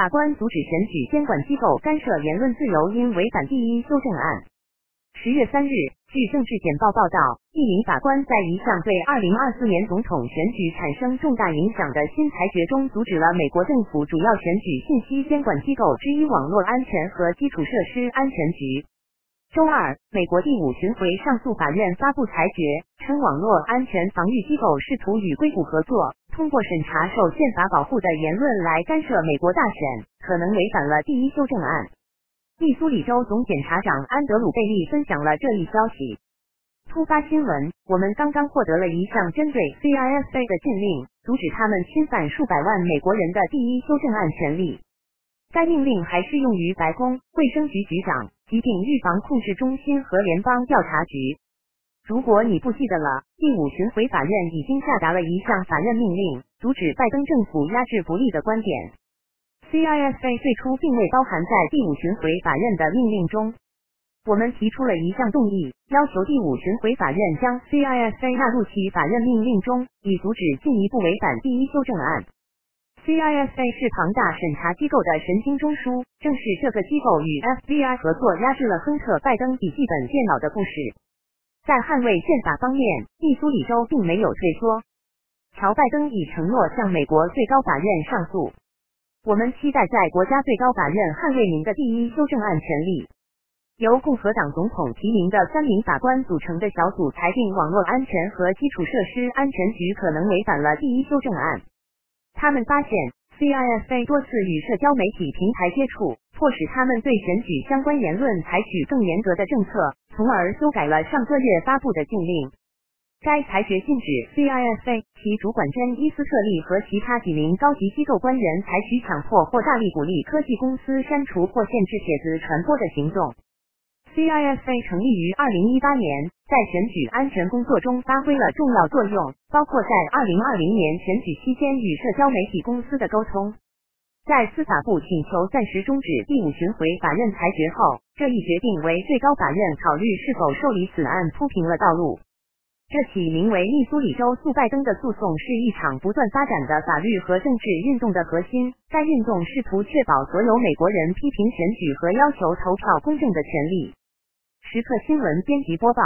法官阻止选举监管机构干涉言论自由，因违反第一修正案。十月三日，据政治简报报道，一名法官在一项对二零二四年总统选举产生重大影响的新裁决中，阻止了美国政府主要选举信息监管机构之一网络安全和基础设施安全局。周二，美国第五巡回上诉法院发布裁决，称网络安全防御机构试图与硅谷合作，通过审查受宪法保护的言论来干涉美国大选，可能违反了第一修正案。密苏里州总检察长安德鲁贝利分享了这一消息。突发新闻：我们刚刚获得了一项针对 CISA 的禁令，阻止他们侵犯数百万美国人的第一修正案权利。该命令还适用于白宫、卫生局局长、疾病预防控制中心和联邦调查局。如果你不记得了，第五巡回法院已经下达了一项法院命令，阻止拜登政府压制不利的观点。CISA 最初并未包含在第五巡回法院的命令中。我们提出了一项动议，要求第五巡回法院将 CISA 纳入其法院命令中，以阻止进一步违反第一修正案。CISA 是庞大审查机构的神经中枢，正是这个机构与 FBI 合作压制了亨特·拜登笔记本电脑的故事。在捍卫宪法方面，密苏里州并没有退缩。乔·拜登已承诺向美国最高法院上诉。我们期待在国家最高法院捍卫您的第一修正案权利。由共和党总统提名的三名法官组成的小组裁定，网络安全和基础设施安全局可能违反了第一修正案。他们发现 CISA 多次与社交媒体平台接触，迫使他们对选举相关言论采取更严格的政策，从而修改了上个月发布的禁令。该裁决禁止 CISA 其主管詹伊斯特利和其他几名高级机构官员采取强迫或大力鼓励科技公司删除或限制帖子传播的行动。CISA 成立于二零一八年，在选举安全工作中发挥了重要作用，包括在二零二零年选举期间与社交媒体公司的沟通。在司法部请求暂时终止第五巡回法院裁决后，这一决定为最高法院考虑是否受理此案铺平了道路。这起名为密苏里州诉拜登的诉讼是一场不断发展的法律和政治运动的核心。该运动试图确保所有美国人批评选举和要求投票公正的权利。时刻新闻编辑播报。